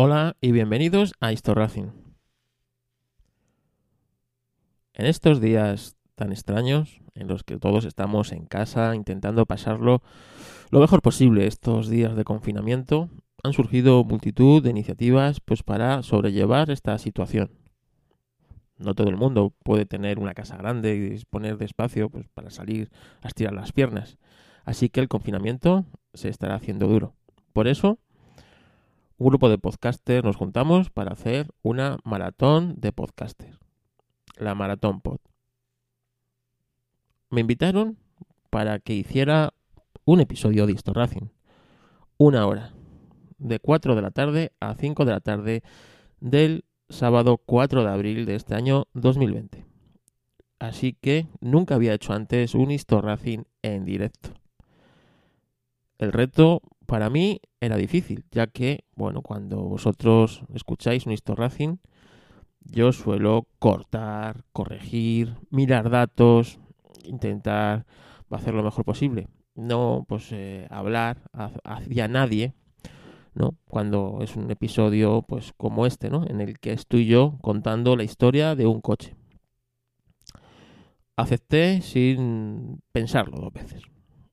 Hola y bienvenidos a Historracing. En estos días tan extraños, en los que todos estamos en casa intentando pasarlo lo mejor posible estos días de confinamiento, han surgido multitud de iniciativas pues para sobrellevar esta situación. No todo el mundo puede tener una casa grande y disponer de espacio pues, para salir a estirar las piernas. Así que el confinamiento se estará haciendo duro. Por eso, un grupo de podcasters nos juntamos para hacer una maratón de podcasters. La Maratón Pod. Me invitaron para que hiciera un episodio de Histo Racing. Una hora. De 4 de la tarde a 5 de la tarde del sábado 4 de abril de este año 2020. Así que nunca había hecho antes un Histo Racing en directo. El reto para mí era difícil, ya que, bueno, cuando vosotros escucháis un Histo Racing, yo suelo cortar, corregir, mirar datos, intentar hacer lo mejor posible. No, pues, eh, hablar hacia nadie, ¿no? Cuando es un episodio, pues, como este, ¿no? En el que estoy yo contando la historia de un coche. Acepté sin pensarlo dos veces.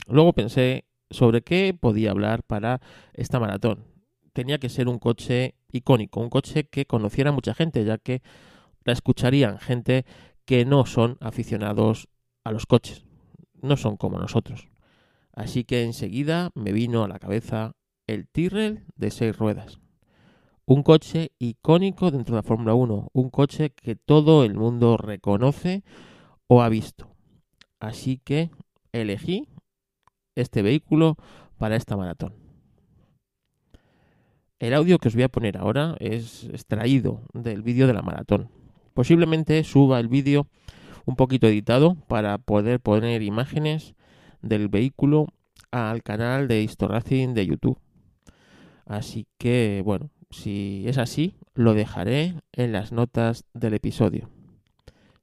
Luego pensé sobre qué podía hablar para esta maratón. Tenía que ser un coche icónico, un coche que conociera mucha gente, ya que la escucharían gente que no son aficionados a los coches, no son como nosotros. Así que enseguida me vino a la cabeza el Tyrrell de seis ruedas. Un coche icónico dentro de la Fórmula 1, un coche que todo el mundo reconoce o ha visto. Así que elegí este vehículo para esta maratón. El audio que os voy a poner ahora es extraído del vídeo de la maratón. Posiblemente suba el vídeo un poquito editado para poder poner imágenes del vehículo al canal de Historracing de YouTube. Así que, bueno, si es así, lo dejaré en las notas del episodio.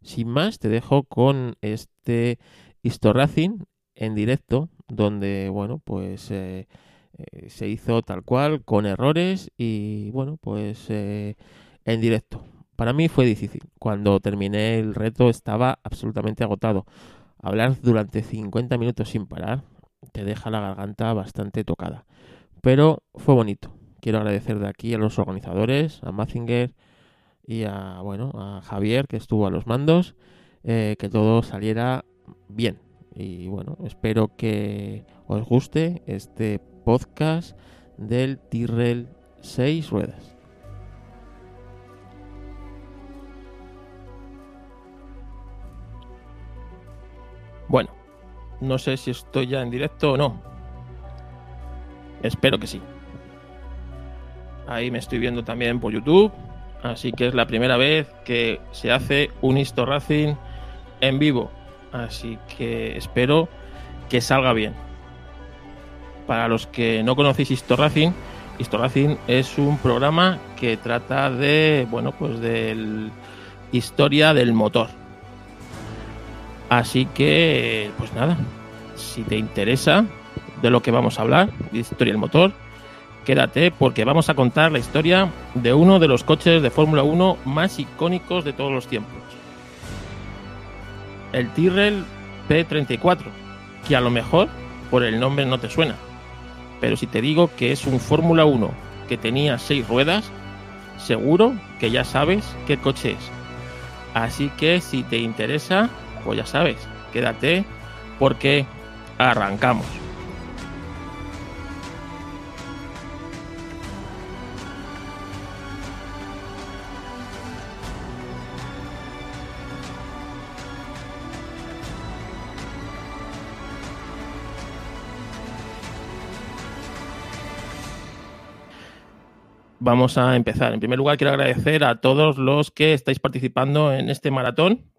Sin más, te dejo con este Historracing en directo, donde, bueno, pues eh, eh, se hizo tal cual, con errores y, bueno, pues eh, en directo. Para mí fue difícil. Cuando terminé el reto estaba absolutamente agotado. Hablar durante 50 minutos sin parar te deja la garganta bastante tocada. Pero fue bonito. Quiero agradecer de aquí a los organizadores, a Mazinger y a, bueno, a Javier que estuvo a los mandos, que todo saliera bien. Y bueno, espero que os guste este podcast del Tyrrell 6 ruedas. Bueno, no sé si estoy ya en directo o no. Espero que sí. Ahí me estoy viendo también por YouTube. Así que es la primera vez que se hace un Histo Racing en vivo. Así que espero que salga bien. Para los que no conocéis Historracing, Historracing es un programa que trata de, bueno, pues de historia del motor. Así que, pues nada, si te interesa de lo que vamos a hablar, de historia del motor, quédate porque vamos a contar la historia de uno de los coches de Fórmula 1 más icónicos de todos los tiempos el Tyrrell P34, que a lo mejor por el nombre no te suena. Pero si te digo que es un Fórmula 1 que tenía seis ruedas, seguro que ya sabes qué coche es. Así que si te interesa, pues ya sabes, quédate porque arrancamos. Vamos a empezar. En primer lugar, quiero agradecer a todos los que estáis participando en este maratón,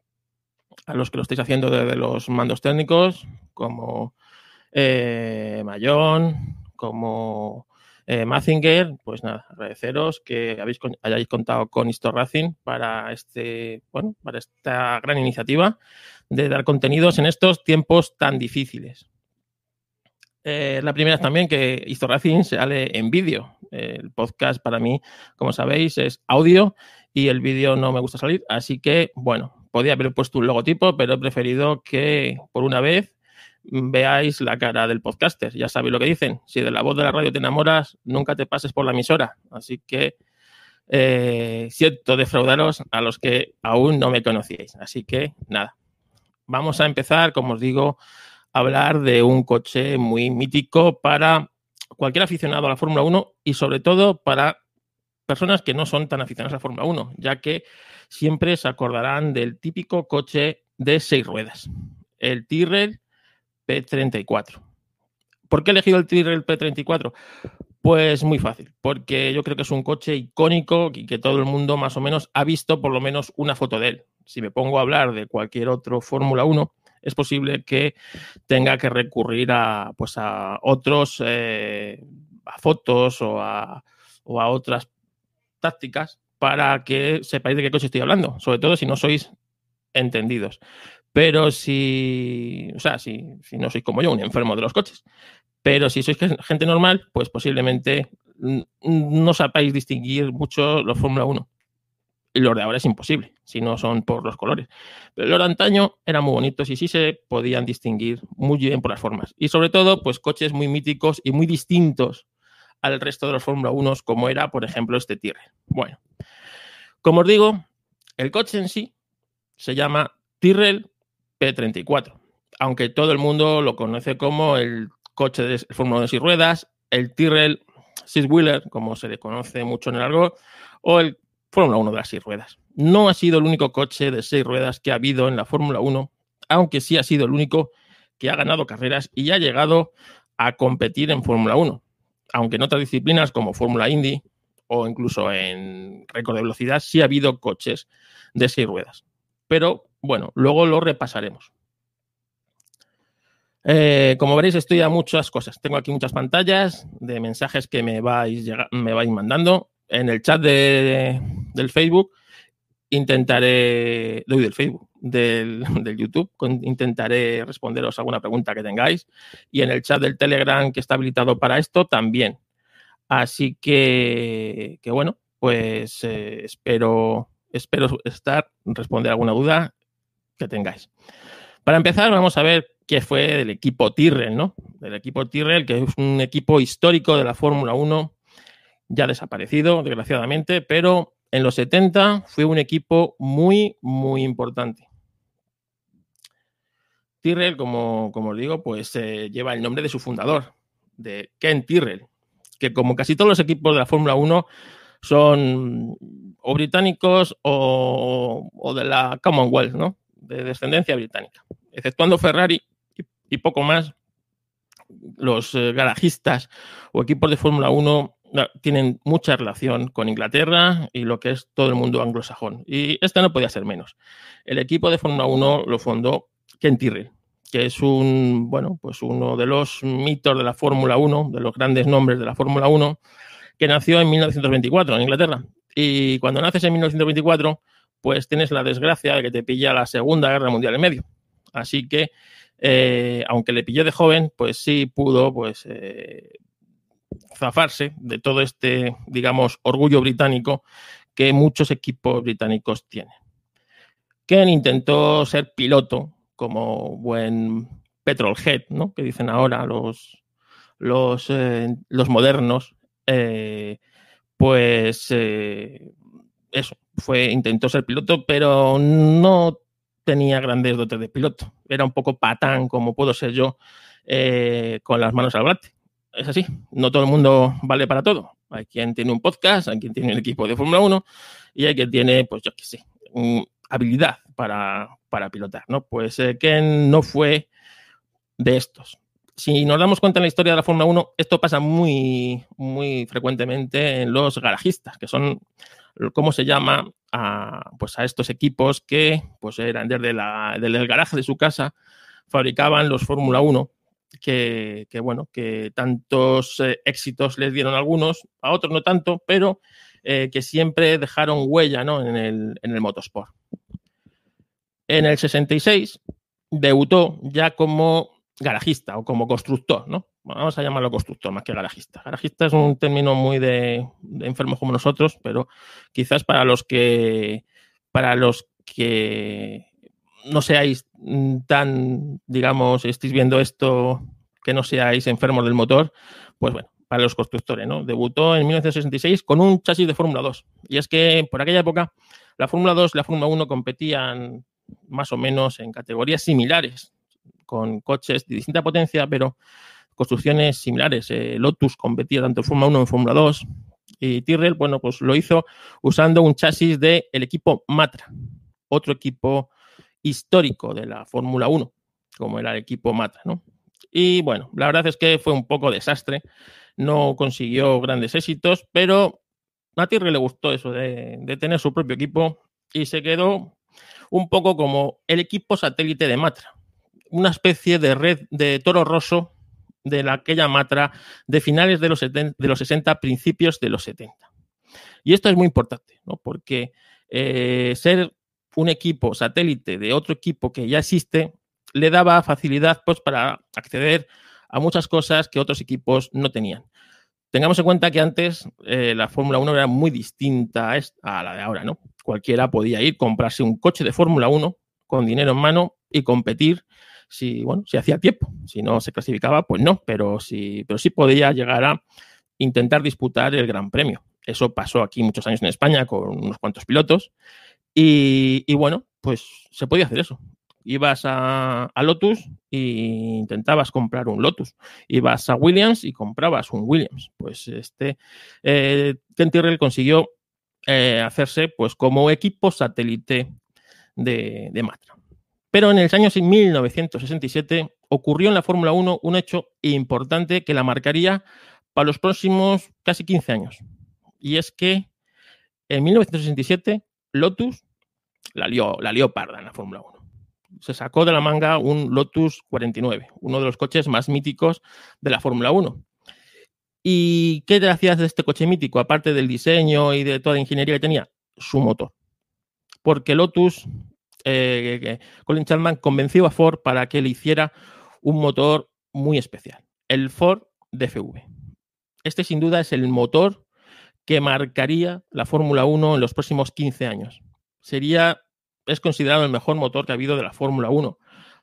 a los que lo estáis haciendo desde los mandos técnicos, como eh, Mayón, como eh, Mazinger. Pues nada, agradeceros que habéis, hayáis contado con Histor Racing para, este, bueno, para esta gran iniciativa de dar contenidos en estos tiempos tan difíciles. Eh, la primera es también que Histo Racing sale en vídeo. El podcast para mí, como sabéis, es audio y el vídeo no me gusta salir. Así que, bueno, podía haber puesto un logotipo, pero he preferido que por una vez veáis la cara del podcaster. Ya sabéis lo que dicen. Si de la voz de la radio te enamoras, nunca te pases por la emisora. Así que eh, siento defraudaros a los que aún no me conocíais. Así que nada, vamos a empezar, como os digo, hablar de un coche muy mítico para cualquier aficionado a la Fórmula 1 y sobre todo para personas que no son tan aficionadas a la Fórmula 1, ya que siempre se acordarán del típico coche de seis ruedas, el Tyrrell P34. ¿Por qué he elegido el Tyrrell P34? Pues muy fácil, porque yo creo que es un coche icónico y que todo el mundo más o menos ha visto por lo menos una foto de él. Si me pongo a hablar de cualquier otro Fórmula 1, es posible que tenga que recurrir a, pues a otros, eh, a fotos o a, otras tácticas para que sepáis de qué coche estoy hablando, sobre todo si no sois entendidos. Pero si, o sea, si, no sois como yo, un enfermo de los coches. Pero si sois gente normal, pues posiblemente no sepáis distinguir mucho los Fórmula 1. Y los de ahora es imposible, si no son por los colores. Pero los de antaño eran muy bonitos y sí se podían distinguir muy bien por las formas. Y sobre todo, pues coches muy míticos y muy distintos al resto de los Fórmula 1, como era, por ejemplo, este Tyrrell. Bueno, como os digo, el coche en sí se llama Tyrrell P34, aunque todo el mundo lo conoce como el coche de Fórmula 1 de seis ruedas, el Tyrrell Six Wheeler, como se le conoce mucho en el argot, o el Fórmula 1 de las seis ruedas. No ha sido el único coche de seis ruedas que ha habido en la Fórmula 1, aunque sí ha sido el único que ha ganado carreras y ha llegado a competir en Fórmula 1. Aunque en otras disciplinas como Fórmula Indy o incluso en récord de velocidad sí ha habido coches de seis ruedas. Pero bueno, luego lo repasaremos. Eh, como veréis, estoy a muchas cosas. Tengo aquí muchas pantallas de mensajes que me vais, me vais mandando. En el chat de, del Facebook intentaré, doy del Facebook, del, del, YouTube, intentaré responderos alguna pregunta que tengáis. Y en el chat del Telegram que está habilitado para esto también. Así que, que bueno, pues eh, espero, espero estar, responder alguna duda que tengáis. Para empezar, vamos a ver qué fue del equipo Tyrrell, ¿no? Del equipo Tyrrell, que es un equipo histórico de la Fórmula 1, ya desaparecido, desgraciadamente, pero en los 70 fue un equipo muy, muy importante. Tyrrell, como, como os digo, pues eh, lleva el nombre de su fundador, de Ken Tyrrell, que como casi todos los equipos de la Fórmula 1 son o británicos o, o de la Commonwealth, ¿no? de descendencia británica. Exceptuando Ferrari y, poco más, los eh, garajistas o equipos de Fórmula 1 tienen mucha relación con Inglaterra y lo que es todo el mundo anglosajón. Y este no podía ser menos. El equipo de Fórmula 1 lo fundó Ken Tyrrell, que es un, bueno, pues uno de los mitos de la Fórmula 1, de los grandes nombres de la Fórmula 1, que nació en 1924 en Inglaterra. Y cuando naces en 1924, pues tienes la desgracia de que te pilla la Segunda Guerra Mundial en medio. Así que, eh, aunque le pilló de joven, pues sí pudo, pues, eh, zafarse de todo este, digamos, orgullo británico que muchos equipos británicos tienen. Ken intentó ser piloto como buen petrolhead, ¿no? Que dicen ahora los, los, eh, los modernos. pues eso, fue, intentó ser piloto, pero no tenía grandes dotes de piloto. Era un poco patán, como puedo ser yo, eh, con las manos al volante. Es así, no todo el mundo vale para todo. Hay quien tiene un podcast, hay quien tiene un equipo de Fórmula 1 y hay quien tiene, pues yo qué sé, habilidad para, para pilotar, ¿no? Pues eh, no fue de estos. Si nos damos cuenta en la historia de la Fórmula 1, esto pasa muy, muy frecuentemente en los garajistas, que son cómo se llama a, pues a estos equipos que pues eran desde, la, el garaje de su casa, fabricaban los Fórmula 1, que, bueno, que tantos eh, éxitos les dieron a algunos, a otros no tanto, pero eh, que siempre dejaron huella en, el, en el motosport. En el 66 debutó ya como garajista o como constructor, ¿no? vamos a llamarlo constructor más que garajista. Garajista es un término muy de, enfermos como nosotros, pero quizás para los que para los que no seáis tan, digamos, estéis viendo esto, que no seáis enfermos del motor, pues bueno, para los constructores, ¿no? Debutó en 1966 con un chasis de Fórmula 2. Y es que por aquella época la Fórmula 2 y la Fórmula 1 competían más o menos en categorías similares, con coches de distinta potencia, pero construcciones similares. Eh, Lotus competía tanto en Fórmula 1 como en Fórmula 2 y Tyrrell, bueno, pues lo hizo usando un chasis del equipo Matra, otro equipo histórico de la Fórmula 1, como era el equipo Matra, ¿no? Y bueno, la verdad es que fue un poco desastre, no consiguió grandes éxitos, pero a Tyrrell le gustó eso de, tener su propio equipo y se quedó un poco como el equipo satélite de Matra, una especie de red de toro roso de la, aquella matra de finales de los, de los 60, principios de los 70. Y esto es muy importante, ¿no? porque eh, ser un equipo satélite de otro equipo que ya existe le daba facilidad pues, para acceder a muchas cosas que otros equipos no tenían. Tengamos en cuenta que antes eh, la Fórmula 1 era muy distinta a la de ahora, ¿no? Cualquiera podía ir, comprarse un coche de Fórmula 1 con dinero en mano y competir si, bueno, si hacía tiempo. Si no se clasificaba, pues no, pero sí, pero sí podía llegar a intentar disputar el Gran Premio. Eso pasó aquí muchos años en España con unos cuantos pilotos. Y, bueno, pues se podía hacer eso. Ibas a, Lotus e intentabas comprar un Lotus. Ibas a Williams y comprabas un Williams. Pues este eh, Ken Tyrrell consiguió eh, hacerse pues como equipo satélite de, de Matra. Pero en el año 1967 ocurrió en la Fórmula 1 un hecho importante que la marcaría para los próximos casi 15 años. Y es que en 1967 Lotus la lió, parda en la Fórmula 1. Se sacó de la manga un Lotus 49, uno de los coches más míticos de la Fórmula 1. ¿Y qué te hacías de este coche mítico, aparte del diseño y de toda la ingeniería que tenía? Su motor. Porque Lotus eh, Colin Chapman convenció a Ford para que le hiciera un motor muy especial, el Ford DFV. Este sin duda es el motor que marcaría la Fórmula 1 en los próximos 15 años. Sería, es considerado el mejor motor que ha habido de la Fórmula 1.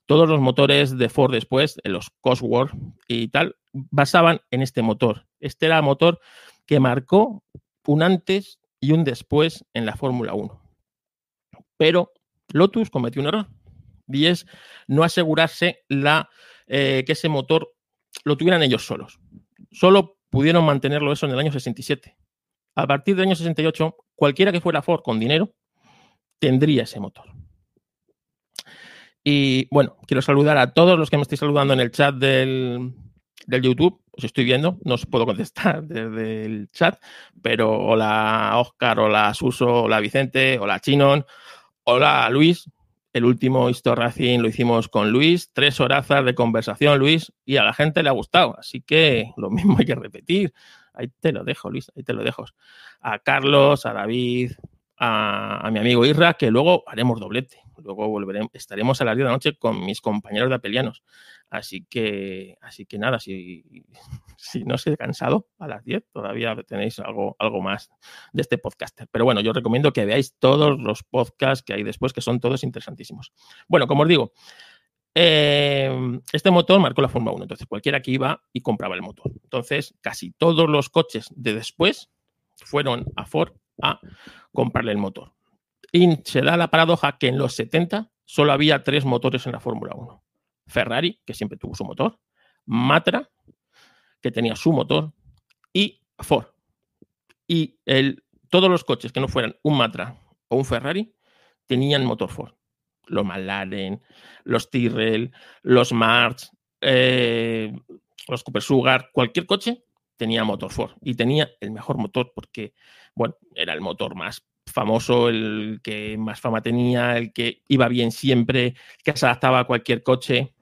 Todos los motores de Ford después, los Cosworth y tal, basaban en este motor. Este era el motor que marcó un antes y un después en la Fórmula 1. Pero Lotus cometió un error y es no asegurarse la, eh, que ese motor lo tuvieran ellos solos. Solo pudieron mantenerlo eso en el año 67. A partir del año 68, cualquiera que fuera Ford con dinero tendría ese motor. Y bueno, quiero saludar a todos los que me estáis saludando en el chat del, del YouTube. Os estoy viendo, no os puedo contestar desde el chat, pero hola Oscar, hola Suso, hola Vicente, hola Chinon, Hola Luis, el último Histo Racing lo hicimos con Luis, tres horazas de conversación Luis y a la gente le ha gustado, así que lo mismo hay que repetir. Ahí te lo dejo Luis, ahí te lo dejo. A Carlos, a David, a, mi amigo Irra, que luego haremos doblete. Luego volveremos, estaremos a las 10 de la noche con mis compañeros de apelianos. Así que, así que nada, si, si no os he cansado a las 10, todavía tenéis algo, algo más de este podcaster. Pero bueno, yo recomiendo que veáis todos los podcasts que hay después, que son todos interesantísimos. Bueno, como os digo, eh, este motor marcó la Fórmula 1, entonces cualquiera que iba y compraba el motor. Entonces, casi todos los coches de después fueron a Ford a comprarle el motor. Y se da la paradoja que en los 70 solo había tres motores en la Fórmula 1. Ferrari, que siempre tuvo su motor, Matra, que tenía su motor, y Ford. Y todos los coches que no fueran un Matra o un Ferrari tenían motor Ford. Los McLaren, los Tyrrell, los March, eh, los Cooper Sugar, cualquier coche tenía motor Ford y tenía el mejor motor porque, bueno, era el motor más famoso, el que más fama tenía, el que iba bien siempre, que se adaptaba a cualquier coche.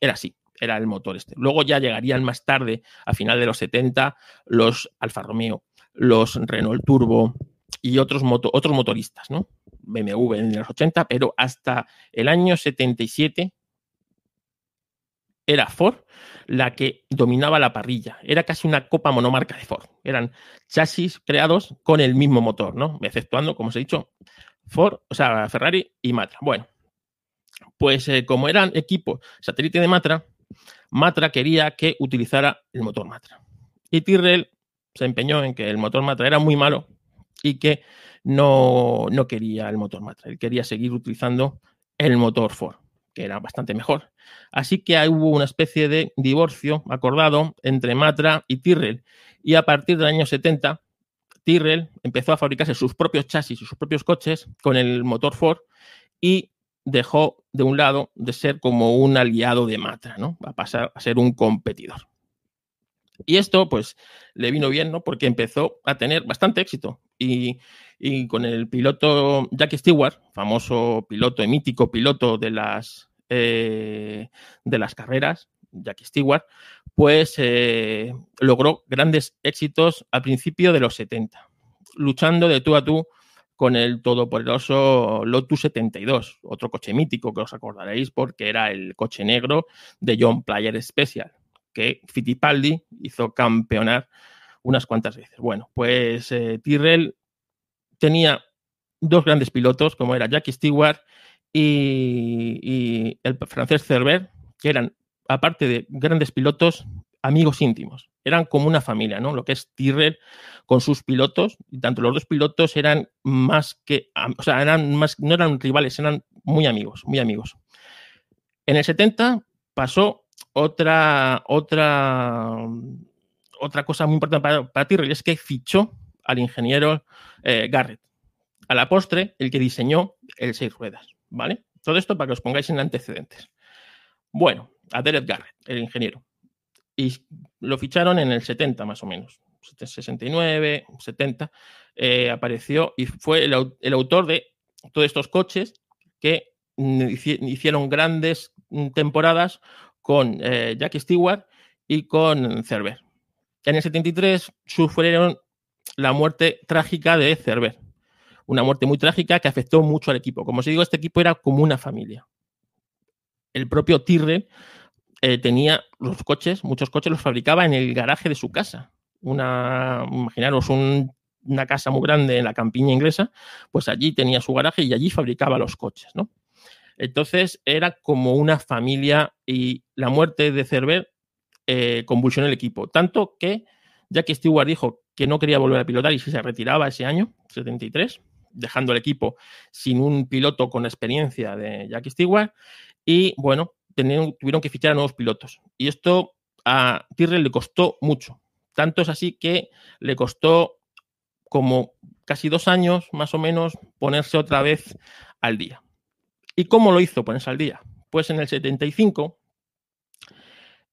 Era así, era el motor este. Luego ya llegarían más tarde, a final de los 70, los Alfa Romeo, los Renault Turbo y otros, otros motoristas, ¿no? BMW en los 80, pero hasta el año 77 era Ford la que dominaba la parrilla. Era casi una copa monomarca de Ford. Eran chasis creados con el mismo motor, ¿no? Exceptuando, como os he dicho, Ford, o sea, Ferrari y Matra. Bueno, pues eh, como eran equipos satélite de Matra, Matra quería que utilizara el motor Matra. Y Tyrrell se empeñó en que el motor Matra era muy malo y que no, no quería el motor Matra. Él quería seguir utilizando el motor Ford, que era bastante mejor. Así que hubo una especie de divorcio acordado entre Matra y Tyrrell. Y a partir del año 70, Tyrrell empezó a fabricarse sus propios chasis y sus propios coches con el motor Ford y dejó de un lado de ser como un aliado de Matra, ¿no? A pasar a ser un competidor. Y esto, pues, le vino bien, ¿no? Porque empezó a tener bastante éxito. Y, con el piloto Jackie Stewart, famoso piloto y mítico piloto de las, eh, de las carreras, Jackie Stewart, pues eh, logró grandes éxitos al principio de los 70, luchando de tú a tú con el todopoderoso Lotus 72, otro coche mítico que os acordaréis porque era el coche negro de John Player Special, que Fittipaldi hizo campeonar unas cuantas veces. Bueno, pues eh, Tyrrell tenía dos grandes pilotos, como era Jackie Stewart y, y el francés Cerver, que eran, aparte de grandes pilotos, amigos íntimos. Eran como una familia, ¿no? Lo que es Tyrrell con sus pilotos, y tanto los dos pilotos eran más que, o sea, eran más, no eran rivales, eran muy amigos, muy amigos. En el 70 pasó otra, otra, otra cosa muy importante para, para Tyrrell, es que fichó al ingeniero eh, Garrett. A la postre, el que diseñó el seis ruedas, ¿vale? Todo esto para que os pongáis en antecedentes. Bueno, a Derek Garrett, el ingeniero y lo ficharon en el 70 más o menos, 69, 70, eh, apareció y fue el, autor de todos estos coches que hicieron grandes temporadas con eh, Jackie Stewart y con Cerver. En el 73 sufrieron la muerte trágica de Cerver, una muerte muy trágica que afectó mucho al equipo. Como os digo, este equipo era como una familia. El propio Tyrrell eh, tenía los coches, muchos coches los fabricaba en el garaje de su casa. Una, imaginaros una casa muy grande en la campiña inglesa, pues allí tenía su garaje y allí fabricaba los coches, ¿no? Entonces era como una familia y la muerte de Cerver eh, convulsionó el equipo. Tanto que Jackie Stewart dijo que no quería volver a pilotar y se retiraba ese año, 73, dejando el equipo sin un piloto con experiencia de Jackie Stewart. Y bueno, tuvieron que fichar a nuevos pilotos. Y esto a Tyrrell le costó mucho. Tanto es así que le costó como casi dos años, más o menos, ponerse otra vez al día. ¿Y cómo lo hizo ponerse al día? Pues en el 75,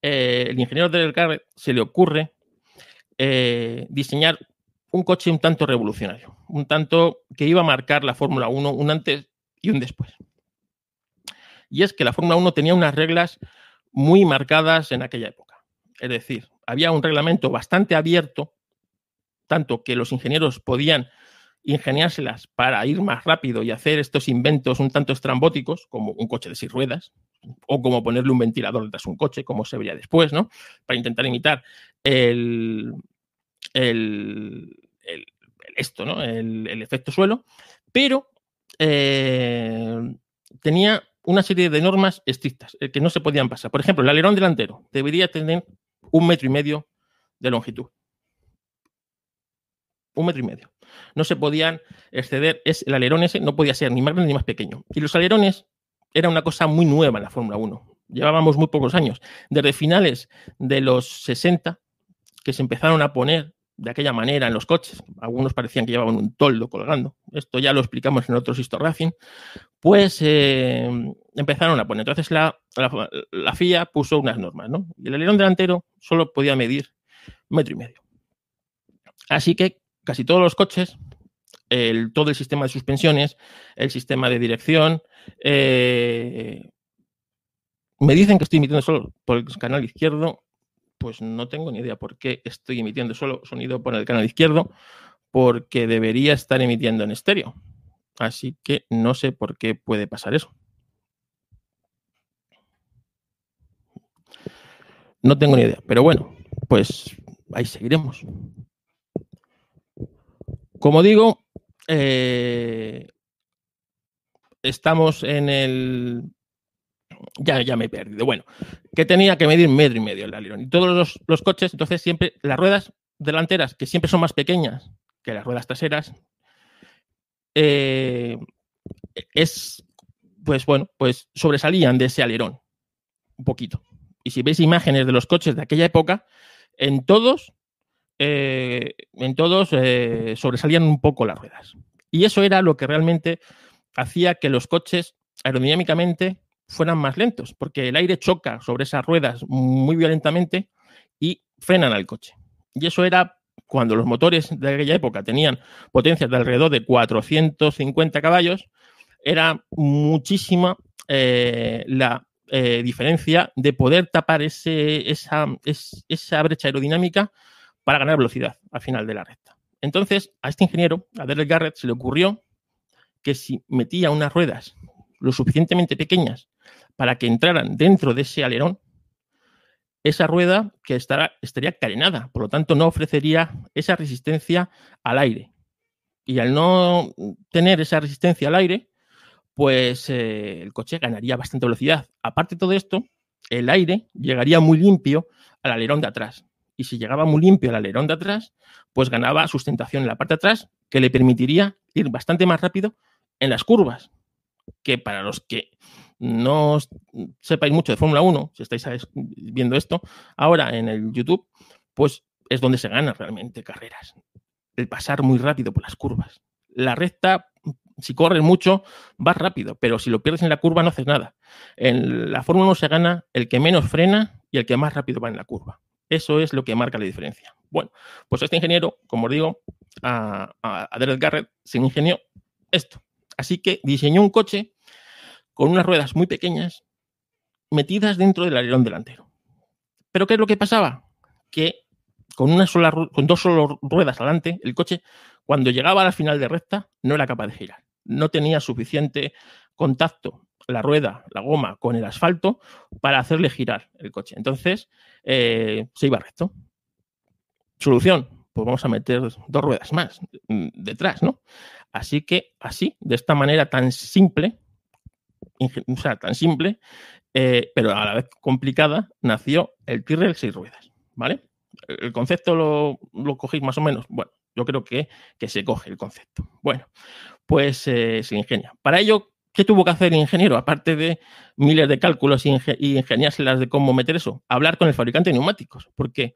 eh, el ingeniero del se le ocurre eh, diseñar un coche un tanto revolucionario, un tanto que iba a marcar la Fórmula 1 un antes y un después y es que la Fórmula 1 tenía unas reglas muy marcadas en aquella época. Es decir, había un reglamento bastante abierto, tanto que los ingenieros podían ingeniárselas para ir más rápido y hacer estos inventos un tanto estrambóticos, como un coche de seis ruedas, o como ponerle un ventilador detrás de un coche, como se vería después, ¿no? Para intentar imitar el, esto, ¿no? El, efecto suelo, pero eh, tenía una serie de normas estrictas eh, que no se podían pasar. Por ejemplo, el alerón delantero debería tener un metro y medio de longitud. Un metro y medio. No se podían exceder, es, el alerón ese no podía ser ni más grande ni más pequeño. Y los alerones era una cosa muy nueva en la Fórmula 1. Llevábamos muy pocos años. Desde finales de los 60, que se empezaron a poner de aquella manera en los coches, algunos parecían que llevaban un toldo colgando, esto ya lo explicamos en otros Histo Racing, pues eh, empezaron a poner. Entonces la, la, FIA puso unas normas, ¿no? Y el alerón delantero solo podía medir metro y medio. Así que casi todos los coches, el, todo el sistema de suspensiones, el sistema de dirección, eh, me dicen que estoy emitiendo solo por el canal izquierdo, pues no tengo ni idea por qué estoy emitiendo solo sonido por el canal izquierdo, porque debería estar emitiendo en estéreo. Así que no sé por qué puede pasar eso. No tengo ni idea. Pero bueno, pues ahí seguiremos. Como digo, eh, estamos en el. Ya, ya me he perdido. Bueno, que tenía que medir metro y medio el alerón. Y todos los, coches, entonces siempre las ruedas delanteras, que siempre son más pequeñas que las ruedas traseras, eh, es, pues bueno, pues sobresalían de ese alerón un poquito. Y si veis imágenes de los coches de aquella época, en todos, eh, en todos eh, sobresalían un poco las ruedas. Y eso era lo que realmente hacía que los coches aerodinámicamente fueran más lentos, porque el aire choca sobre esas ruedas muy violentamente y frenan al coche. Y eso era cuando los motores de aquella época tenían potencias de alrededor de 450 caballos, era muchísima eh, la diferencia de poder tapar esa brecha aerodinámica para ganar velocidad al final de la recta. Entonces, a este ingeniero, a Derek Garrett, se le ocurrió que si metía unas ruedas lo suficientemente pequeñas para que entraran dentro de ese alerón, esa rueda que estará, estaría carenada, por lo tanto no ofrecería esa resistencia al aire. Y al no tener esa resistencia al aire, pues eh, el coche ganaría bastante velocidad. Aparte de todo esto, el aire llegaría muy limpio al alerón de atrás. Y si llegaba muy limpio al alerón de atrás, pues ganaba sustentación en la parte de atrás, que le permitiría ir bastante más rápido en las curvas. Que para los que no sepáis mucho de Fórmula 1, si estáis viendo esto ahora en el YouTube, pues es donde se ganan realmente carreras. El pasar muy rápido por las curvas. La recta, si corres mucho, vas rápido, pero si lo pierdes en la curva no haces nada. En la Fórmula 1 se gana el que menos frena y el que más rápido va en la curva. Eso es lo que marca la diferencia. Bueno, pues este ingeniero, como os digo, a, a, Garrett se ingenió esto. Así que diseñó un coche con unas ruedas muy pequeñas metidas dentro del alerón delantero. Pero ¿qué es lo que pasaba? Que con, una sola, con dos solo ruedas adelante, el coche, cuando llegaba al final de recta, no era capaz de girar. No tenía suficiente contacto la rueda, la goma, con el asfalto para hacerle girar el coche. Entonces, eh, se iba recto. Solución, pues vamos a meter dos ruedas más mm, detrás, ¿no? Así que así, de esta manera tan simple, o sea, tan simple, eh, pero a la vez complicada, nació el Tyrrell seis ruedas, ¿vale? El concepto lo, lo, cogéis más o menos. Bueno, yo creo que, que se coge el concepto. Bueno, pues eh, se ingenia. Para ello, ¿qué tuvo que hacer el ingeniero? Aparte de miles de cálculos y, y ingeniárselas de cómo meter eso, hablar con el fabricante de neumáticos, porque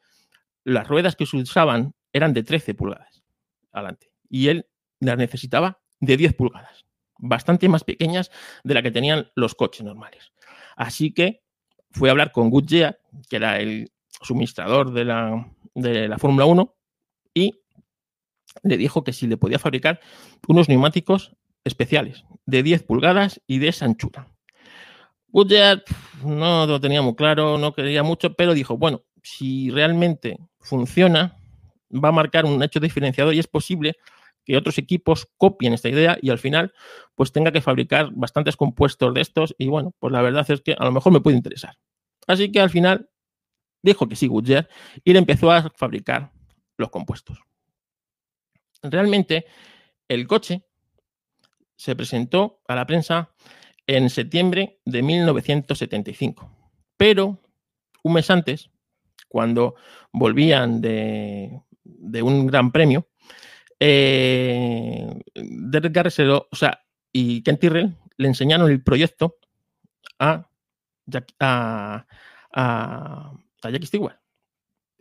las ruedas que se usaban eran de 13 pulgadas adelante y él las necesitaba de 10 pulgadas bastante más pequeñas de la que tenían los coches normales. Así que fue a hablar con Goodyear, que era el suministrador de la, de la Fórmula 1, y le dijo que si le podía fabricar unos neumáticos especiales de 10 pulgadas y de esa anchura. Goodyear no lo tenía muy claro, no quería mucho, pero dijo, bueno, si realmente funciona, va a marcar un hecho diferenciador y es posible que otros equipos copien esta idea y al final pues tenga que fabricar bastantes compuestos de estos y bueno, pues la verdad es que a lo mejor me puede interesar. Así que al final dijo que sí Goodyear y le empezó a fabricar los compuestos. Realmente el coche se presentó a la prensa en septiembre de 1975, pero un mes antes, cuando volvían de, de un gran premio, eh, Derek Garrett o sea, y Ken Tyrrell le enseñaron el proyecto a, a, a, Jackie Stewart.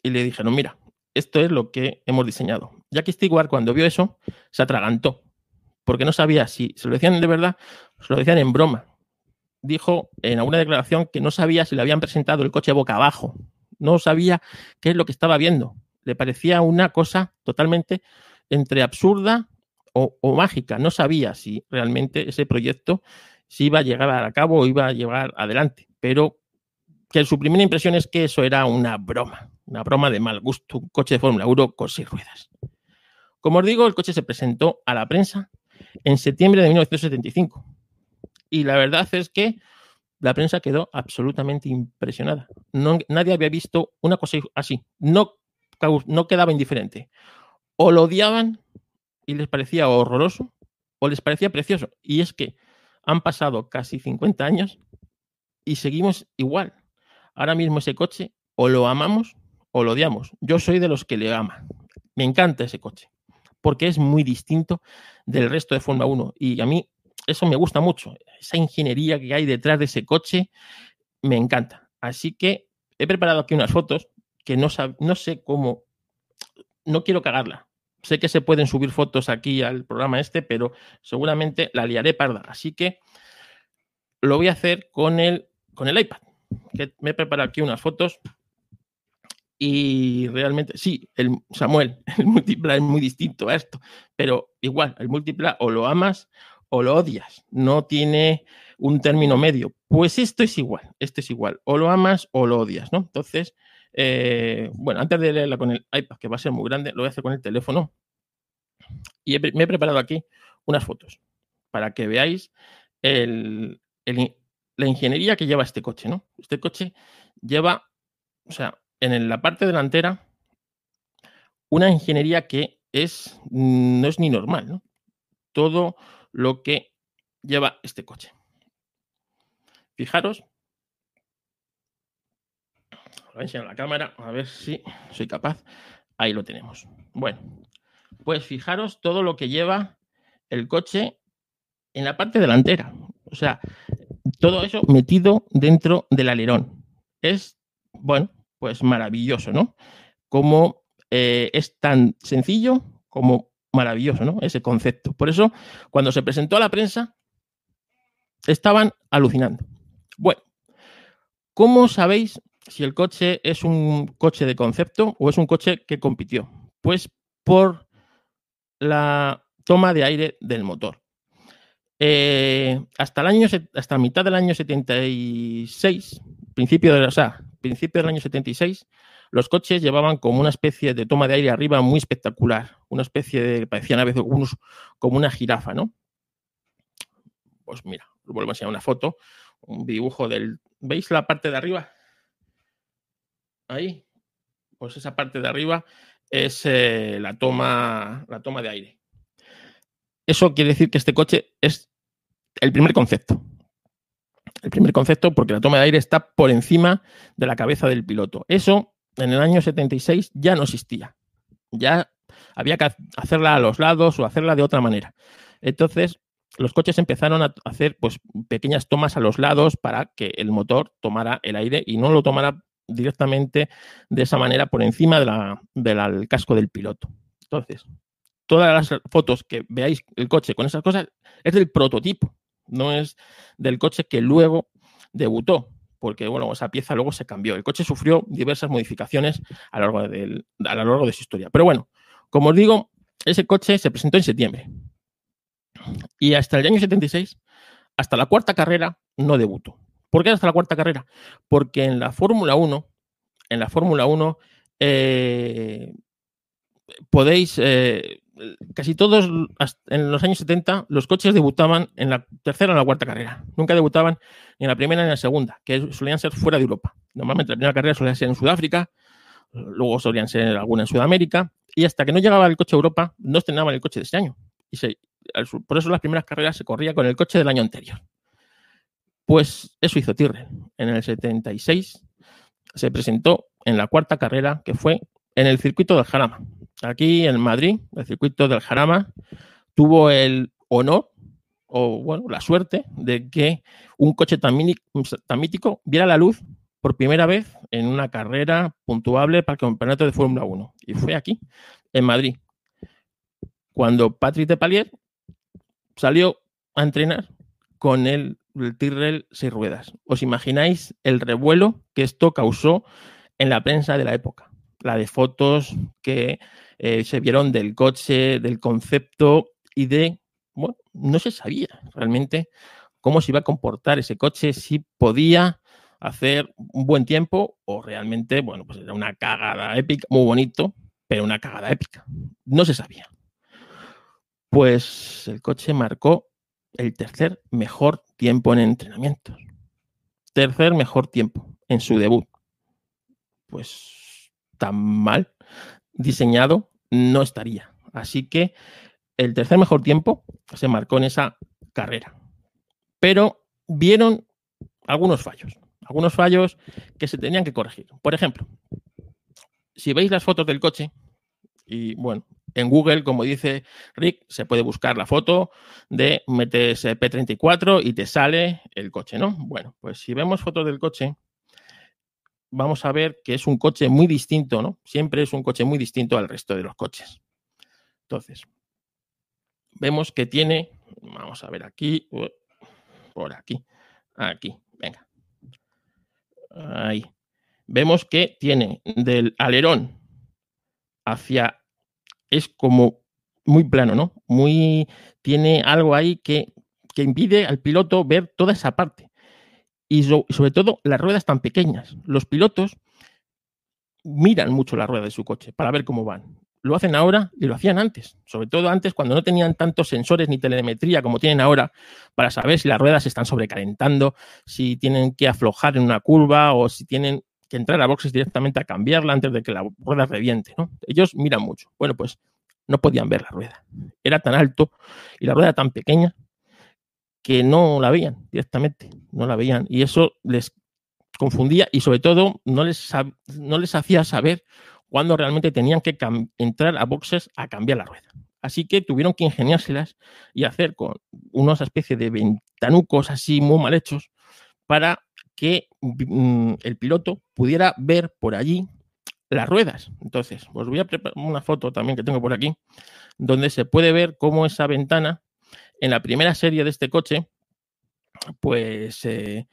Y le dijeron, mira, esto es lo que hemos diseñado. Jackie Stewart, cuando vio eso, se atragantó, porque no sabía si se lo decían de verdad o se lo decían en broma. Dijo en alguna declaración que no sabía si le habían presentado el coche boca abajo. No sabía qué es lo que estaba viendo. Le parecía una cosa totalmente entre absurda o, mágica. No sabía si realmente ese proyecto si iba a llegar a cabo o iba a llevar adelante, pero que su primera impresión es que eso era una broma, una broma de mal gusto, un coche de Fórmula 1 con seis ruedas. Como os digo, el coche se presentó a la prensa en septiembre de 1975. Y la verdad es que la prensa quedó absolutamente impresionada. Nadie había visto una cosa así. No, no quedaba indiferente. O lo odiaban y les parecía horroroso, o les parecía precioso. Y es que han pasado casi 50 años y seguimos igual. Ahora mismo ese coche o lo amamos o lo odiamos. Yo soy de los que le ama. Me encanta ese coche porque es muy distinto del resto de Fórmula 1 y a mí eso me gusta mucho. Esa ingeniería que hay detrás de ese coche me encanta. Así que he preparado aquí unas fotos que no, no sé cómo, no quiero cagarla. Sé que se pueden subir fotos aquí al programa este, pero seguramente la liaré parda. Así que lo voy a hacer con el, con el iPad. Que me he preparado aquí unas fotos y realmente, sí, el Samuel, el múltipla es muy distinto a esto, pero igual, el múltipla o lo amas o lo odias, no tiene un término medio. Pues esto es igual, esto es igual, o lo amas o lo odias, ¿no? Entonces, eh, bueno, antes de leerla con el iPad, que va a ser muy grande, lo voy a hacer con el teléfono. Y me he preparado aquí unas fotos para que veáis el, la ingeniería que lleva este coche, ¿no? Este coche lleva, o sea, en la parte delantera, una ingeniería que es, no es ni normal, ¿no? Todo lo que lleva este coche. Fijaros, voy a enseñar la cámara, a ver si soy capaz. Ahí lo tenemos. Bueno, pues fijaros todo lo que lleva el coche en la parte delantera. O sea, todo eso metido dentro del alerón. Es, bueno, pues maravilloso, ¿no? Como eh, es tan sencillo como maravilloso, ¿no? Ese concepto. Por eso, cuando se presentó a la prensa, estaban alucinando. Bueno, ¿cómo sabéis si el coche es un coche de concepto o es un coche que compitió? Pues por la toma de aire del motor. Eh, hasta el año, hasta mitad del año 76, principio de, o sea, principio del año 76, los coches llevaban como una especie de toma de aire arriba muy espectacular, una especie de, parecían a veces como una jirafa, ¿no? Pues mira, vuelvo a una foto, un dibujo del, ¿veis la parte de arriba? Ahí, pues esa parte de arriba es eh, la, toma, la toma de aire. Eso quiere decir que este coche es el primer concepto. El primer concepto porque la toma de aire está por encima de la cabeza del piloto. Eso en el año 76 ya no existía. Ya había que hacerla a los lados o hacerla de otra manera. Entonces, los coches empezaron a hacer pues, pequeñas tomas a los lados para que el motor tomara el aire y no lo tomara directamente de esa manera por encima del casco del piloto. Entonces, todas las fotos que veáis el coche con esas cosas es del prototipo no es del coche que luego debutó, porque bueno, esa pieza luego se cambió. El coche sufrió diversas modificaciones a lo largo de, su historia. Pero bueno, como os digo, ese coche se presentó en septiembre. Y hasta el año 76, hasta la cuarta carrera, no debutó. ¿Por qué hasta la cuarta carrera? Porque en la Fórmula 1, en la Fórmula 1, eh, podéis, eh, casi todos en los años 70 los coches debutaban en la tercera o la cuarta carrera. Nunca debutaban ni en la primera ni en la segunda, que solían ser fuera de Europa. Normalmente la primera carrera solía ser en Sudáfrica, luego solían ser alguna en Sudamérica, y hasta que no llegaba el coche a Europa no estrenaban el coche de ese año. Y por eso las primeras carreras se corría con el coche del año anterior. Pues eso hizo Tyrrell. En el 76 se presentó en la cuarta carrera, que fue en el circuito del Jarama. Aquí en Madrid, el circuito del Jarama tuvo el honor o bueno, la suerte de que un coche tan, mítico viera la luz por primera vez en una carrera puntuable para el campeonato de Fórmula 1. Y fue aquí, en Madrid, cuando Patrick de Palier salió a entrenar con el, el Tyrrell seis ruedas. ¿Os imagináis el revuelo que esto causó en la prensa de la época? la de fotos que eh, se vieron del coche, del concepto y de, bueno, no se sabía realmente cómo se iba a comportar ese coche, si podía hacer un buen tiempo o realmente, bueno, pues era una cagada épica, muy bonito, pero una cagada épica. No se sabía. Pues el coche marcó el tercer mejor tiempo en entrenamientos. tercer mejor tiempo en su debut. Pues tan mal diseñado no estaría. Así que el tercer mejor tiempo se marcó en esa carrera. Pero vieron algunos fallos, algunos fallos que se tenían que corregir. Por ejemplo, si veis las fotos del coche, y bueno, en Google, como dice Rick, se puede buscar la foto de metes P34 y te sale el coche, ¿no? Bueno, pues si vemos fotos del coche, vamos a ver que es un coche muy distinto, ¿no? Siempre es un coche muy distinto al resto de los coches. Entonces, vemos que tiene, vamos a ver aquí, por aquí, aquí, venga. Ahí. Vemos que tiene del alerón hacia es como muy plano, ¿no? Muy tiene algo ahí que, que impide al piloto ver toda esa parte. Y sobre todo las ruedas tan pequeñas. Los pilotos miran mucho la rueda de su coche para ver cómo van. Lo hacen ahora y lo hacían antes. Sobre todo antes cuando no tenían tantos sensores ni telemetría como tienen ahora para saber si las ruedas se están sobrecalentando, si tienen que aflojar en una curva o si tienen que entrar a boxes directamente a cambiarla antes de que la rueda reviente. ¿no? Ellos miran mucho. Bueno, pues no podían ver la rueda. Era tan alto y la rueda tan pequeña que no la veían directamente, no la veían. Y eso les confundía y sobre todo no les, no les hacía saber cuándo realmente tenían que entrar a boxes a cambiar la rueda. Así que tuvieron que ingeniárselas y hacer con unos especie de ventanucos así muy mal hechos para que mm, el piloto pudiera ver por allí las ruedas. Entonces, os voy a preparar una foto también que tengo por aquí, donde se puede ver cómo esa ventana en la primera serie de este coche, pues, eh,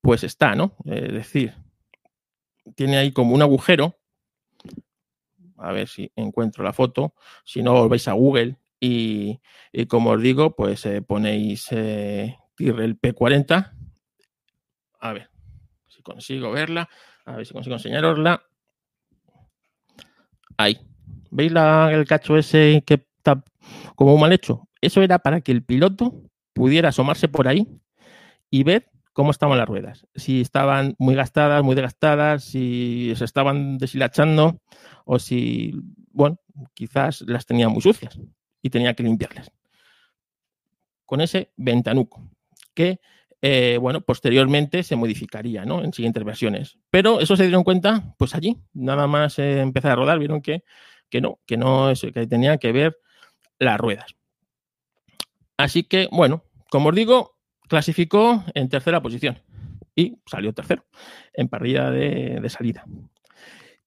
pues está, ¿no? Es decir, tiene ahí como un agujero. A ver si encuentro la foto. Si no, os vais a Google y, como os digo, pues eh, ponéis eh, el P40. A ver si consigo verla. A ver si consigo enseñarosla. Ahí. ¿Veis el cacho ese que está como mal hecho? Eso era para que el piloto pudiera asomarse por ahí y ver cómo estaban las ruedas. Si estaban muy gastadas, muy desgastadas, si se estaban deshilachando o si, bueno, quizás las tenía muy sucias y tenía que limpiarlas. Con ese ventanuco, que eh, bueno, posteriormente se modificaría, ¿no? En siguientes versiones. Pero eso se dieron cuenta, pues allí, nada más eh, empezar a rodar, vieron que, que no, que no, que tenía que ver las ruedas. Así que, bueno, como os digo, clasificó en tercera posición y salió tercero en parrilla de, salida.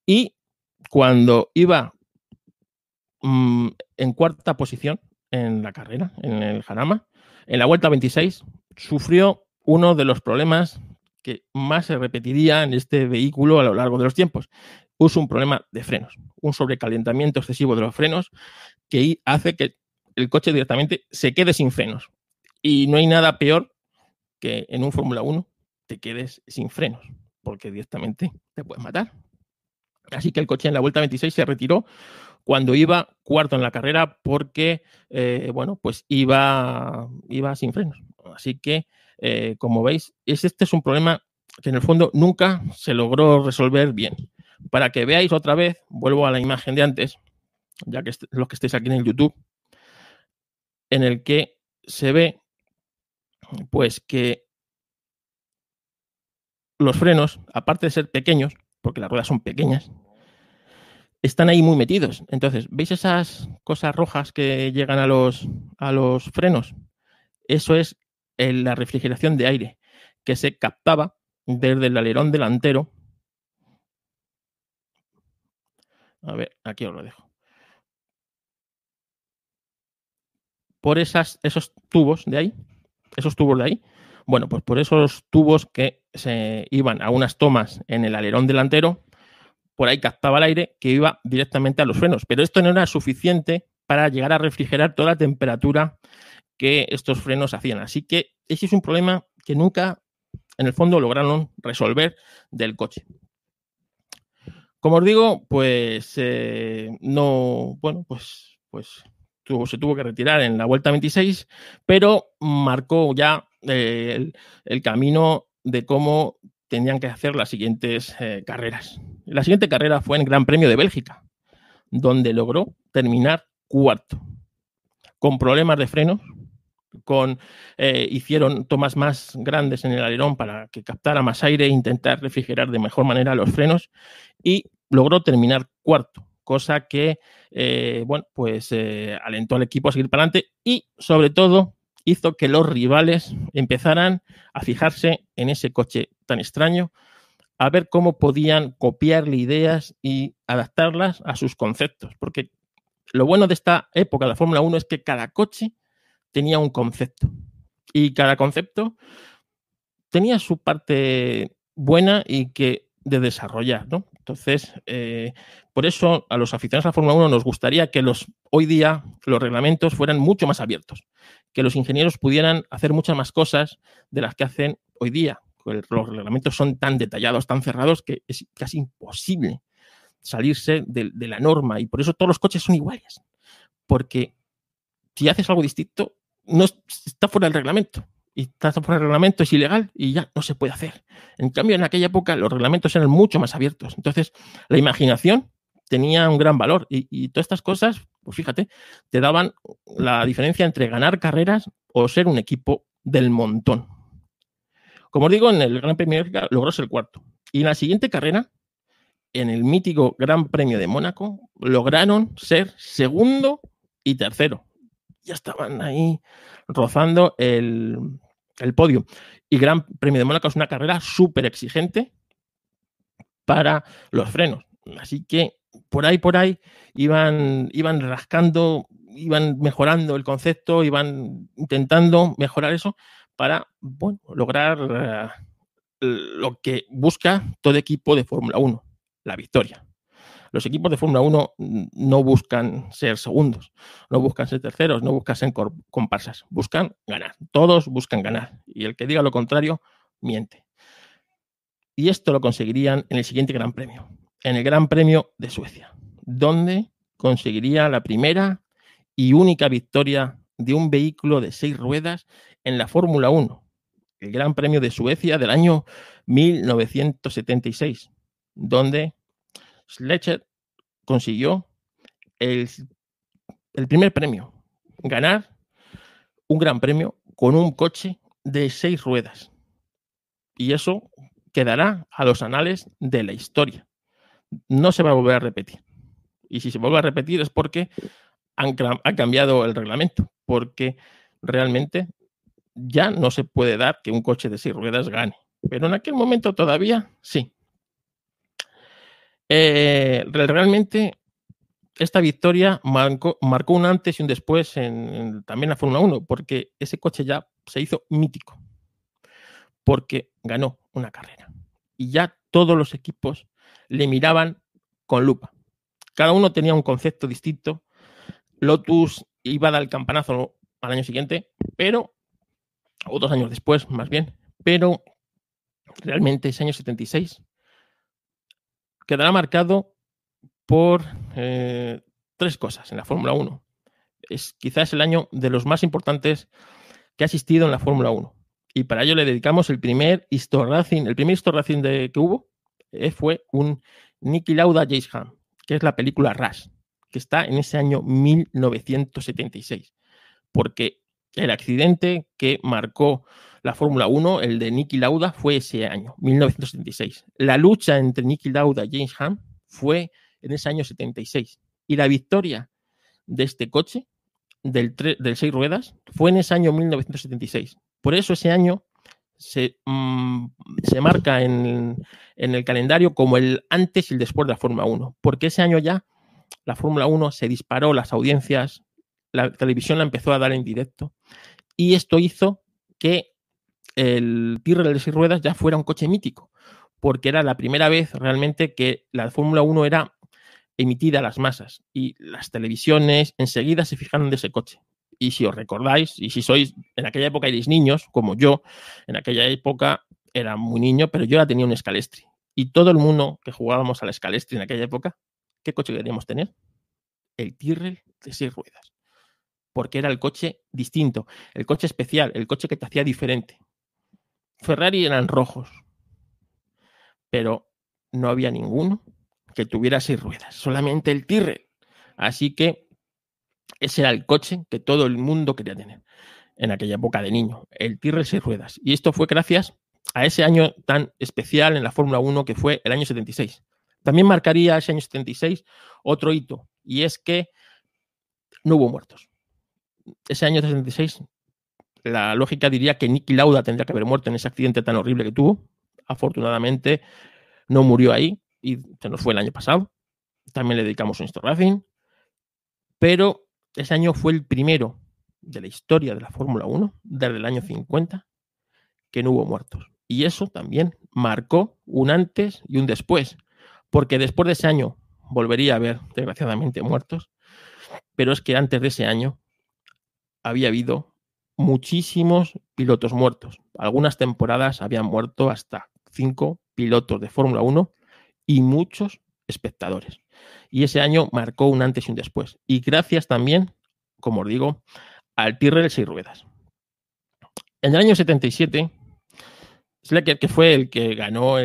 Y cuando iba mm, en cuarta posición en la carrera, en el Jarama, en la vuelta 26, sufrió uno de los problemas que más se repetiría en este vehículo a lo largo de los tiempos. Un problema de frenos, un sobrecalentamiento excesivo de los frenos que hace que el coche directamente se quede sin frenos. Y no hay nada peor que en un Fórmula 1 te quedes sin frenos, porque directamente te puedes matar. Así que el coche en la vuelta 26 se retiró cuando iba cuarto en la carrera porque, eh, bueno, pues iba, iba sin frenos. Así que eh, como veis, este es un problema que en el fondo nunca se logró resolver bien. Para que veáis otra vez, vuelvo a la imagen de antes, ya que los que estéis aquí en el YouTube, en el que se ve pues que los frenos, aparte de ser pequeños, porque las ruedas son pequeñas, están ahí muy metidos. Entonces, ¿veis esas cosas rojas que llegan a los, a los frenos? Eso es la refrigeración de aire que se captaba desde el alerón delantero. A ver, aquí os lo dejo. Por esos tubos de ahí, esos tubos de ahí, bueno, pues por esos tubos que se iban a unas tomas en el alerón delantero, por ahí captaba el aire que iba directamente a los frenos. Pero esto no era suficiente para llegar a refrigerar toda la temperatura que estos frenos hacían. Así que ese es un problema que nunca, en el fondo, lograron resolver del coche. Como os digo, pues eh, no, bueno, pues, pues se tuvo que retirar en la vuelta 26, pero marcó ya eh, el, camino de cómo tenían que hacer las siguientes eh, carreras. La siguiente carrera fue en Gran Premio de Bélgica, donde logró terminar cuarto, con problemas de frenos, con, eh, hicieron tomas más grandes en el alerón para que captara más aire e intentar refrigerar de mejor manera los frenos y logró terminar cuarto, cosa que, eh, bueno, pues alentó al equipo a seguir para adelante y sobre todo hizo que los rivales empezaran a fijarse en ese coche tan extraño, a ver cómo podían copiarle ideas y adaptarlas a sus conceptos. Porque lo bueno de esta época de la Fórmula 1 es que cada coche tenía un concepto y cada concepto tenía su parte buena y que de desarrollar, ¿no? Entonces, eh, por eso a los aficionados a la Fórmula 1 nos gustaría que los hoy día los reglamentos fueran mucho más abiertos, que los ingenieros pudieran hacer muchas más cosas de las que hacen hoy día. Los reglamentos son tan detallados, tan cerrados, que es casi imposible salirse de, de la norma y por eso todos los coches son iguales. Porque si haces algo distinto, no está fuera del reglamento y está fuera del reglamento, es ilegal y ya no se puede hacer. En cambio, en aquella época los reglamentos eran mucho más abiertos. Entonces, la imaginación tenía un gran valor y, todas estas cosas, pues fíjate, te daban la diferencia entre ganar carreras o ser un equipo del montón. Como os digo, en el Gran Premio de logró ser cuarto. Y en la siguiente carrera, en el mítico Gran Premio de Mónaco, lograron ser segundo y tercero. Ya estaban ahí rozando el, el podio. Y Gran Premio de Mónaco es una carrera súper exigente para los frenos. Así que por ahí, por ahí, iban, iban rascando, iban mejorando el concepto, iban intentando mejorar eso para bueno, lograr eh, lo que busca todo equipo de Fórmula 1, la victoria. Los equipos de Fórmula 1 no buscan ser segundos, no buscan ser terceros, no buscan ser comparsas, buscan ganar. Todos buscan ganar. Y el que diga lo contrario, miente. Y esto lo conseguirían en el siguiente Gran Premio, en el Gran Premio de Suecia, donde conseguiría la primera y única victoria de un vehículo de seis ruedas en la Fórmula 1, el Gran Premio de Suecia del año 1976, donde Sledger consiguió el, primer premio, ganar un gran premio con un coche de seis ruedas. Y eso quedará a los anales de la historia. No se va a volver a repetir. Y si se vuelve a repetir es porque han, ha cambiado el reglamento, porque realmente ya no se puede dar que un coche de seis ruedas gane. Pero en aquel momento todavía sí. Eh, realmente esta victoria marcó, un antes y un después en, también la Fórmula 1, porque ese coche ya se hizo mítico, porque ganó una carrera. Y ya todos los equipos le miraban con lupa. Cada uno tenía un concepto distinto. Lotus iba a dar el campanazo al año siguiente, pero, o dos años después, más bien, pero realmente ese año 76 quedará marcado por eh, tres cosas en la Fórmula 1. Es quizás el año de los más importantes que ha existido en la Fórmula 1. Y para ello le dedicamos el primer Histo el primer Histo de, que hubo fue un Nicky Lauda James Ham, que es la película Rush, que está en ese año 1976. Porque el accidente que marcó la Fórmula 1, el de Nicky Lauda, fue ese año, 1976. La lucha entre Nicky Lauda y James Hunt fue en ese año 76. Y la victoria de este coche, del, del seis ruedas, fue en ese año 1976. Por eso ese año se, mm, se marca en, en, el calendario como el antes y el después de la Fórmula 1, porque ese año ya la Fórmula 1 se disparó las audiencias, la televisión la empezó a dar en directo y esto hizo que el Tyrrell de seis ruedas ya fuera un coche mítico, porque era la primera vez realmente que la Fórmula 1 era emitida a las masas y las televisiones enseguida se fijaron de ese coche. Y si os recordáis, y si sois en aquella época erais niños, como yo, en aquella época era muy niño, pero yo ya tenía un Scalestri. Y todo el mundo que jugábamos al Scalestri en aquella época, ¿qué coche queríamos tener? El Tyrrell de seis ruedas. Porque era el coche distinto, el coche especial, el coche que te hacía diferente. Ferrari eran rojos, pero no había ninguno que tuviera seis ruedas, solamente el Tyrrell. Así que ese era el coche que todo el mundo quería tener en aquella época de niño, el seis ruedas. Y esto fue gracias a ese año tan especial en la Fórmula 1 que fue el año 76. También marcaría ese año 76 otro hito, y es que no hubo muertos. Ese año 76, la lógica diría que Nicky Lauda tendría que haber muerto en ese accidente tan horrible que tuvo. Afortunadamente, no murió ahí y se nos fue el año pasado. También le dedicamos un Insta Racing. Pero ese año fue el primero de la historia de la Fórmula 1, desde el año 50, que no hubo muertos. Y eso también marcó un antes y un después, porque después de ese año volvería a haber, desgraciadamente, muertos, pero es que antes de ese año había habido muchísimos pilotos muertos. Algunas temporadas habían muerto hasta cinco pilotos de Fórmula 1 y muchos espectadores. Y ese año marcó un antes y un después. Y gracias también, como os digo, al Tyrrell seis ruedas. En el año 77, Slacker, que fue el que ganó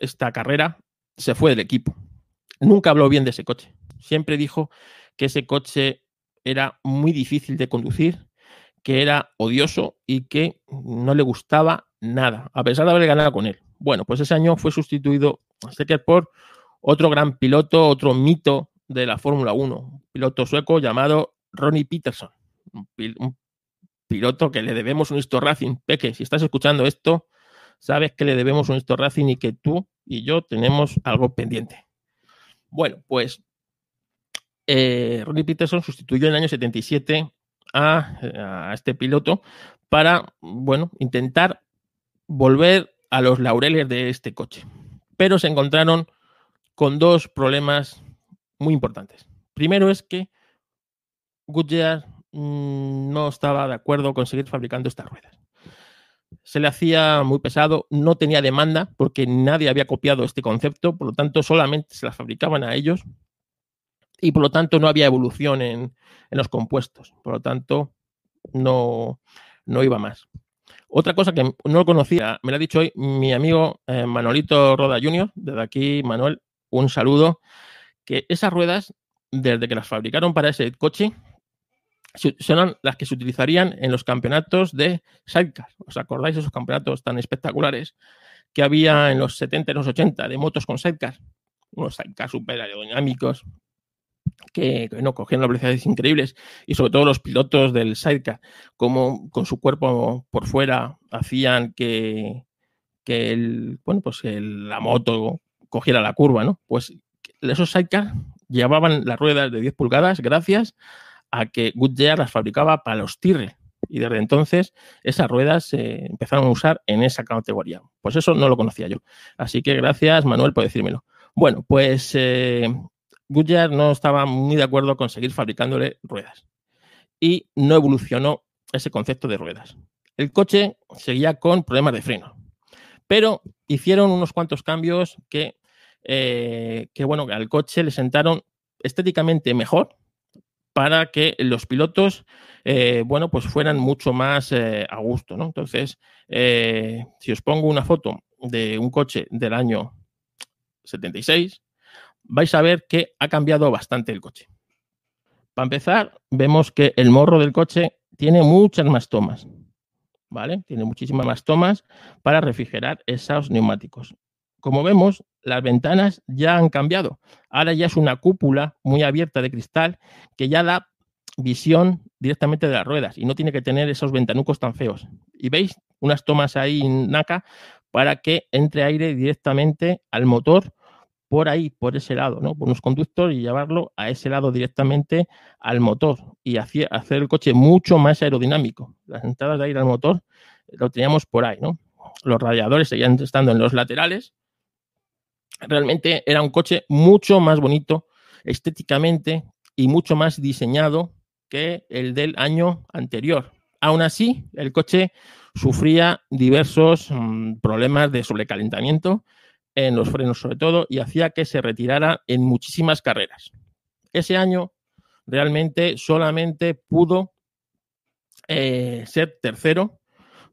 esta carrera, se fue del equipo. Nunca habló bien de ese coche. Siempre dijo que ese coche era muy difícil de conducir, que era odioso y que no le gustaba nada, a pesar de haber ganado con él. Bueno, pues ese año fue sustituido Slacker por otro gran piloto, otro mito de la Fórmula 1, un piloto sueco llamado Ronnie Peterson, un, piloto que le debemos un Histo Racing. Peque, si estás escuchando esto, sabes que le debemos un Histo Racing y que tú y yo tenemos algo pendiente. Bueno, pues eh, Ronnie Peterson sustituyó en el año 77 a, a este piloto para, bueno, intentar volver a los laureles de este coche. Pero se encontraron con dos problemas muy importantes. Primero es que Goodyear mm, no estaba de acuerdo con seguir fabricando estas ruedas. Se le hacía muy pesado, no tenía demanda porque nadie había copiado este concepto, por lo tanto solamente se las fabricaban a ellos y por lo tanto no había evolución en, los compuestos, por lo tanto no, no iba más. Otra cosa que no conocía, me lo ha dicho hoy mi amigo eh, Manolito Roda Jr., desde aquí, Manuel, un saludo, que esas ruedas, desde que las fabricaron para ese coche, son las que se utilizarían en los campeonatos de sidecar. ¿Os acordáis de esos campeonatos tan espectaculares que había en los 70 y los 80 de motos con sidecar? Unos sidecar super aerodinámicos que, no cogían velocidades increíbles y sobre todo los pilotos del sidecar, como con su cuerpo por fuera hacían que, que el, bueno, pues la moto cogiera la curva, ¿no? Pues esos sidecar llevaban las ruedas de 10 pulgadas gracias a que Goodyear las fabricaba para los Tyrrell. Y desde entonces esas ruedas se empezaron a usar en esa categoría. Pues eso no lo conocía yo. Así que gracias, Manuel, por decírmelo. Bueno, pues eh, Goodyear no estaba muy de acuerdo con seguir fabricándole ruedas. Y no evolucionó ese concepto de ruedas. El coche seguía con problemas de freno. Pero hicieron unos cuantos cambios que eh, que bueno, al coche le sentaron estéticamente mejor para que los pilotos, eh, bueno, pues fueran mucho más eh, a gusto, ¿no? Entonces, si os pongo una foto de un coche del año 76, vais a ver que ha cambiado bastante el coche. Para empezar, vemos que el morro del coche tiene muchas más tomas, ¿vale? Tiene muchísimas más tomas para refrigerar esos neumáticos como vemos, las ventanas ya han cambiado. Ahora ya es una cúpula muy abierta de cristal que ya da visión directamente de las ruedas y no tiene que tener esos ventanucos tan feos. Y veis unas tomas ahí en NACA para que entre aire directamente al motor por ahí, por ese lado, ¿no? Por unos conductores y llevarlo a ese lado directamente al motor y hacer el coche mucho más aerodinámico. Las entradas de aire al motor lo teníamos por ahí, ¿no? Los radiadores seguían estando en los laterales realmente era un coche mucho más bonito estéticamente y mucho más diseñado que el del año anterior. Aún así, el coche sufría diversos mm, problemas de sobrecalentamiento en los frenos sobre todo y hacía que se retirara en muchísimas carreras. Ese año realmente solamente pudo eh, ser tercero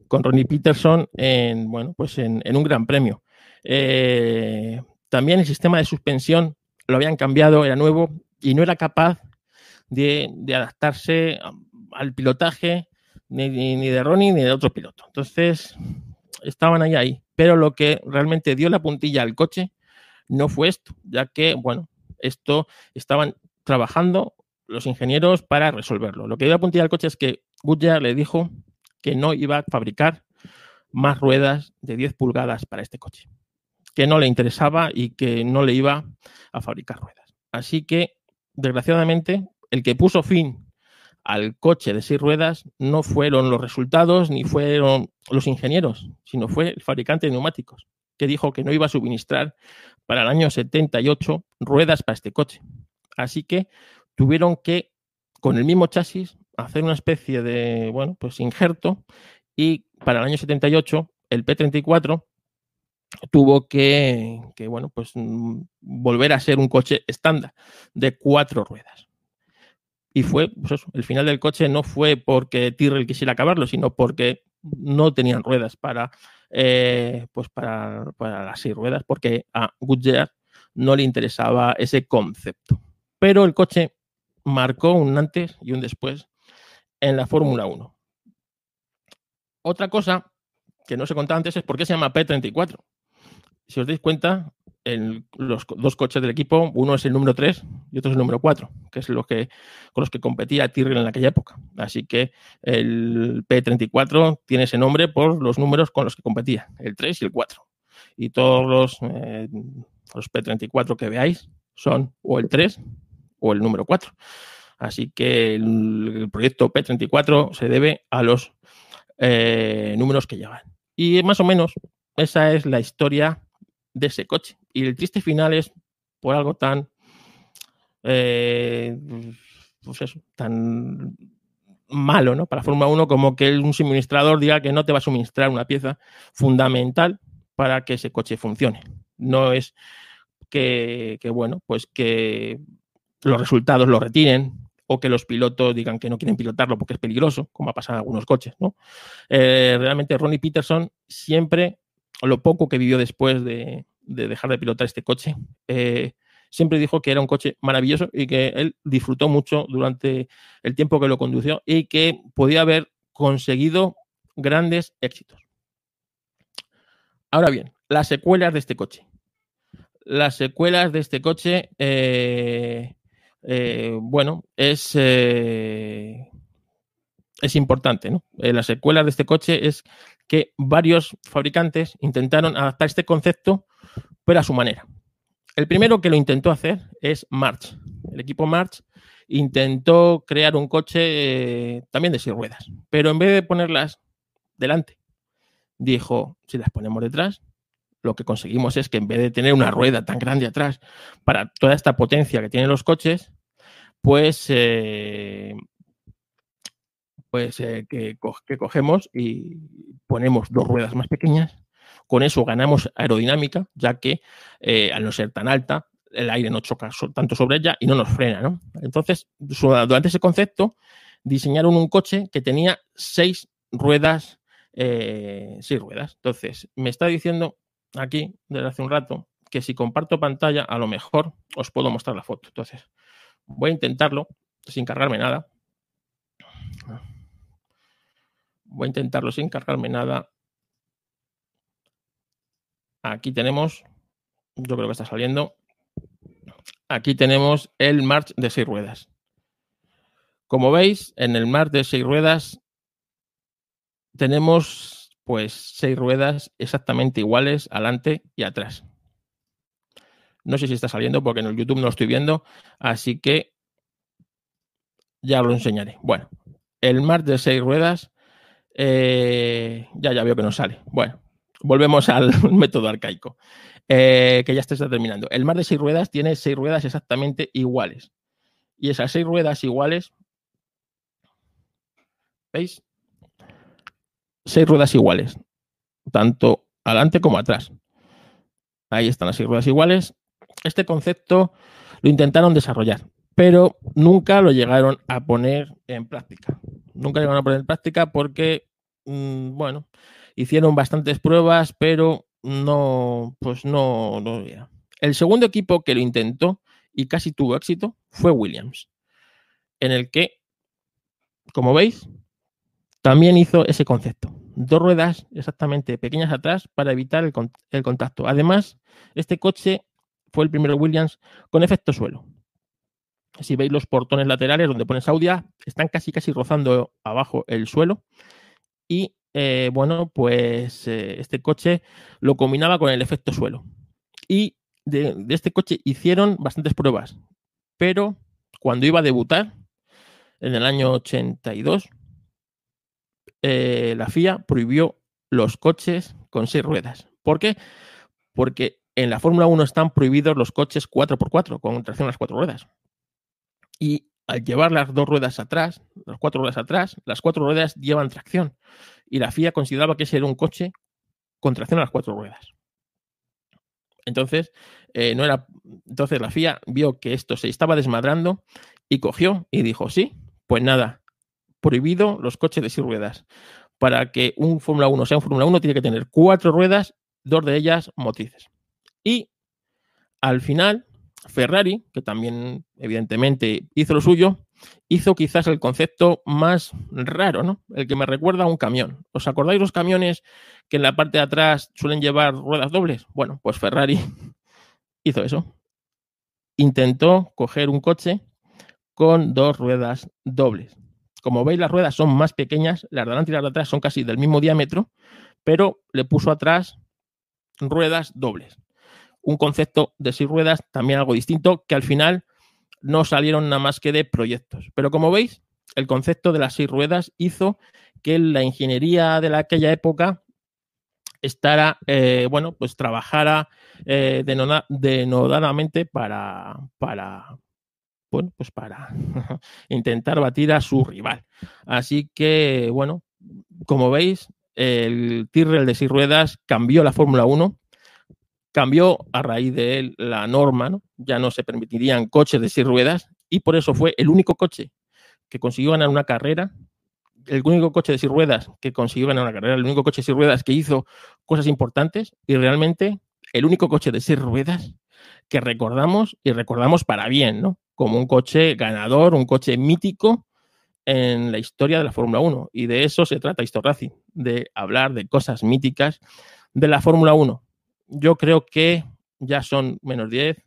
con Ronnie Peterson en, bueno, pues en, un gran premio. Eh, también el sistema de suspensión lo habían cambiado, era nuevo y no era capaz de, adaptarse al pilotaje ni, de Ronnie ni de otro piloto. Entonces, estaban ahí, ahí. Pero lo que realmente dio la puntilla al coche no fue esto, ya que, bueno, esto estaban trabajando los ingenieros para resolverlo. Lo que dio la puntilla al coche es que Goodyear le dijo que no iba a fabricar más ruedas de 10 pulgadas para este coche, que no le interesaba y que no le iba a fabricar ruedas. Así que, desgraciadamente, el que puso fin al coche de seis ruedas no fueron los resultados ni fueron los ingenieros, sino fue el fabricante de neumáticos, que dijo que no iba a suministrar para el año 78 ruedas para este coche. Así que tuvieron que, con el mismo chasis, hacer una especie de, bueno, pues injerto y para el año 78 el P34 tuvo que, bueno, pues mm, volver a ser un coche estándar de cuatro ruedas. Y fue, pues el final del coche no fue porque Tyrrell quisiera acabarlo, sino porque no tenían ruedas para, eh, pues para las seis ruedas, porque a Goodyear no le interesaba ese concepto. Pero el coche marcó un antes y un después en la Fórmula 1. Otra cosa que no se contaba antes es por qué se llama P34. Si os dais cuenta, los dos coches del equipo, uno es el número 3 y otro es el número 4, que es lo que, con los que competía Tyrrell en aquella época. Así que el P34 tiene ese nombre por los números con los que competía, el 3 y el 4. Y todos los, eh, los P34 que veáis son o el 3 o el número 4. Así que el, proyecto P34 se debe a los eh, números que llevan. Y más o menos esa es la historia de ese coche. Y el triste final es por algo tan, eh, pues eso, tan malo ¿no? para Fórmula 1 como que un suministrador diga que no te va a suministrar una pieza fundamental para que ese coche funcione. No es que, bueno, pues que los resultados lo retiren o que los pilotos digan que no quieren pilotarlo porque es peligroso, como ha pasado en algunos coches. ¿no? Eh, realmente Ronnie Peterson siempre lo poco que vivió después de, dejar de pilotar este coche, eh, siempre dijo que era un coche maravilloso y que él disfrutó mucho durante el tiempo que lo condució y que podía haber conseguido grandes éxitos. Ahora bien, las secuelas de este coche. Las secuelas de este coche, eh, eh, bueno, es, es importante. ¿no? las secuelas de este coche es que varios fabricantes intentaron adaptar este concepto, pero a su manera. El primero que lo intentó hacer es March. El equipo March intentó crear un coche eh, también de seis ruedas, pero en vez de ponerlas delante, dijo, si las ponemos detrás, lo que conseguimos es que en vez de tener una rueda tan grande atrás para toda esta potencia que tienen los coches, pues eh, pues eh, que, cogemos y ponemos dos ruedas más pequeñas. Con eso ganamos aerodinámica, ya que eh, al no ser tan alta, el aire no choca tanto sobre ella y no nos frena. ¿no? Entonces, durante ese concepto, diseñaron un coche que tenía seis ruedas, eh, seis ruedas. Entonces, me está diciendo aquí, desde hace un rato, que si comparto pantalla, a lo mejor os puedo mostrar la foto. Entonces, voy a intentarlo sin cargarme nada. Voy a intentarlo sin cargarme nada. Aquí tenemos, yo creo que está saliendo. Aquí tenemos el March de seis ruedas. Como veis, en el March de seis ruedas tenemos pues seis ruedas exactamente iguales adelante y atrás. No sé si está saliendo porque en el YouTube no lo estoy viendo, así que ya lo enseñaré. Bueno, el March de seis ruedas eh, ya, ya veo que no sale. Bueno, volvemos al método arcaico, eh, que ya está terminando. El mar de seis ruedas tiene seis ruedas exactamente iguales. Y esas seis ruedas iguales, ¿veis? Seis ruedas iguales, tanto adelante como atrás. Ahí están las seis ruedas iguales. Este concepto lo intentaron desarrollar, pero nunca lo llegaron a poner en práctica. Nunca llegaron a poner en práctica porque mm, bueno, hicieron bastantes pruebas, pero no, pues no, no. El segundo equipo que lo intentó y casi tuvo éxito fue Williams, en el que, como veis, también hizo ese concepto. Dos ruedas exactamente pequeñas atrás para evitar el, el contacto. Además, este coche fue el primero Williams con efecto suelo. Si veis los portones laterales donde pone Saudia, están casi casi rozando abajo el suelo. Y eh, bueno, pues eh, este coche lo combinaba con el efecto suelo. Y de, este coche hicieron bastantes pruebas, pero cuando iba a debutar, en el año 82, eh, la FIA prohibió los coches con seis ruedas. ¿Por qué? Porque en la Fórmula 1 están prohibidos los coches 4x4 con tracción a las cuatro ruedas. Y al llevar las dos ruedas atrás, las cuatro ruedas atrás, las cuatro ruedas llevan tracción. Y la FIA consideraba que ese era un coche con tracción a las cuatro ruedas. Entonces, eh, no era. Entonces la FIA vio que esto se estaba desmadrando y cogió y dijo: Sí, pues nada, prohibido los coches de seis ruedas. Para que un Fórmula 1 sea un Fórmula 1, tiene que tener cuatro ruedas, dos de ellas motrices. Y al final, Ferrari, que también evidentemente hizo lo suyo, hizo quizás el concepto más raro, ¿no? El que me recuerda a un camión. ¿Os acordáis los camiones que en la parte de atrás suelen llevar ruedas dobles? Bueno, pues Ferrari hizo eso. Intentó coger un coche con dos ruedas dobles. Como veis, las ruedas son más pequeñas, las de delante y las de atrás son casi del mismo diámetro, pero le puso atrás ruedas dobles. Un concepto de seis ruedas, también algo distinto, que al final no salieron nada más que de proyectos. Pero como veis, el concepto de las seis ruedas hizo que la ingeniería de aquella época estará, eh, bueno, pues trabajara eh, denodadamente para, para, bueno, pues para intentar batir a su rival. Así que, bueno, como veis, el Tyrrell de seis ruedas cambió la Fórmula 1 cambió a raíz de él la norma, ¿no? ya no se permitirían coches de seis ruedas y por eso fue el único coche que consiguió ganar una carrera, el único coche de seis ruedas que consiguió ganar una carrera, el único coche de seis ruedas que hizo cosas importantes y realmente el único coche de seis ruedas que recordamos y recordamos para bien, ¿no? Como un coche ganador, un coche mítico en la historia de la Fórmula 1. Y de eso se trata Histo Racing, de hablar de cosas míticas de la Fórmula 1 yo creo que ya son menos 10,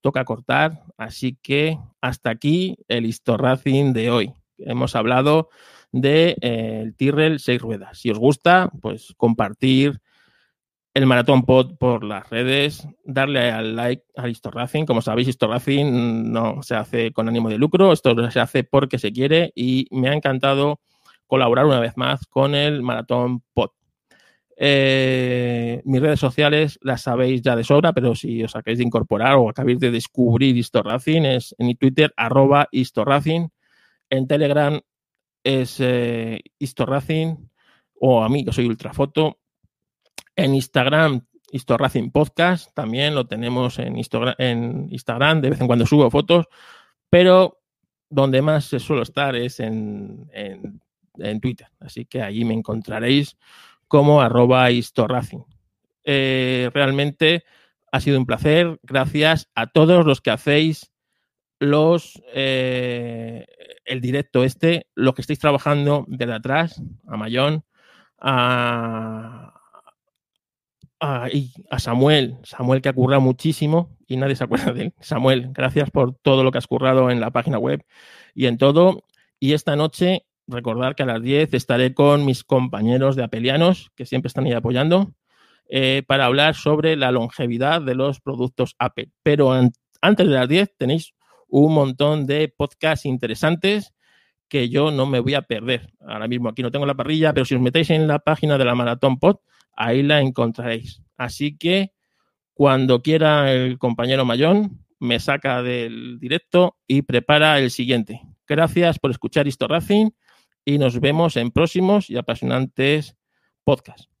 toca cortar, así que hasta aquí el Histo Racing de hoy. Hemos hablado del de, eh, Tyrrell 6 ruedas. Si os gusta, pues compartir el Maratón Pod por las redes, darle al like al Histo Racing. Como sabéis, Histo Racing no se hace con ánimo de lucro, esto se hace porque se quiere y me ha encantado colaborar una vez más con el Maratón Pod. Eh, mis redes sociales las sabéis ya de sobra, pero si os acabáis de incorporar o acabáis de descubrir Historracing, es en Twitter, arroba Historracing. En Telegram es eh, Historracing, o a mí, que soy Ultrafoto. En Instagram, Historracing Podcast, también lo tenemos en, en Instagram, de vez en cuando subo fotos, pero donde más suelo estar es en, en, en Twitter. Así que allí me encontraréis como arroba historracing. Eh, realmente ha sido un placer. Gracias a todos los que hacéis los eh, el directo este, lo que estáis trabajando desde atrás, a Mayón, a, a, Samuel, Samuel que ha currado muchísimo y nadie se acuerda de él. Samuel, gracias por todo lo que has currado en la página web y en todo. Y esta noche recordar que a las 10 estaré con mis compañeros de Apelianos, que siempre están ahí apoyando, eh, para hablar sobre la longevidad de los productos Apple. Pero antes de las 10 tenéis un montón de podcasts interesantes que yo no me voy a perder. Ahora mismo aquí no tengo la parrilla, pero si os metéis en la página de la Maratón Pod, ahí la encontraréis. Así que cuando quiera el compañero Mayón, me saca del directo y prepara el siguiente. Gracias por escuchar Histo Racing y nos vemos en próximos y apasionantes podcasts.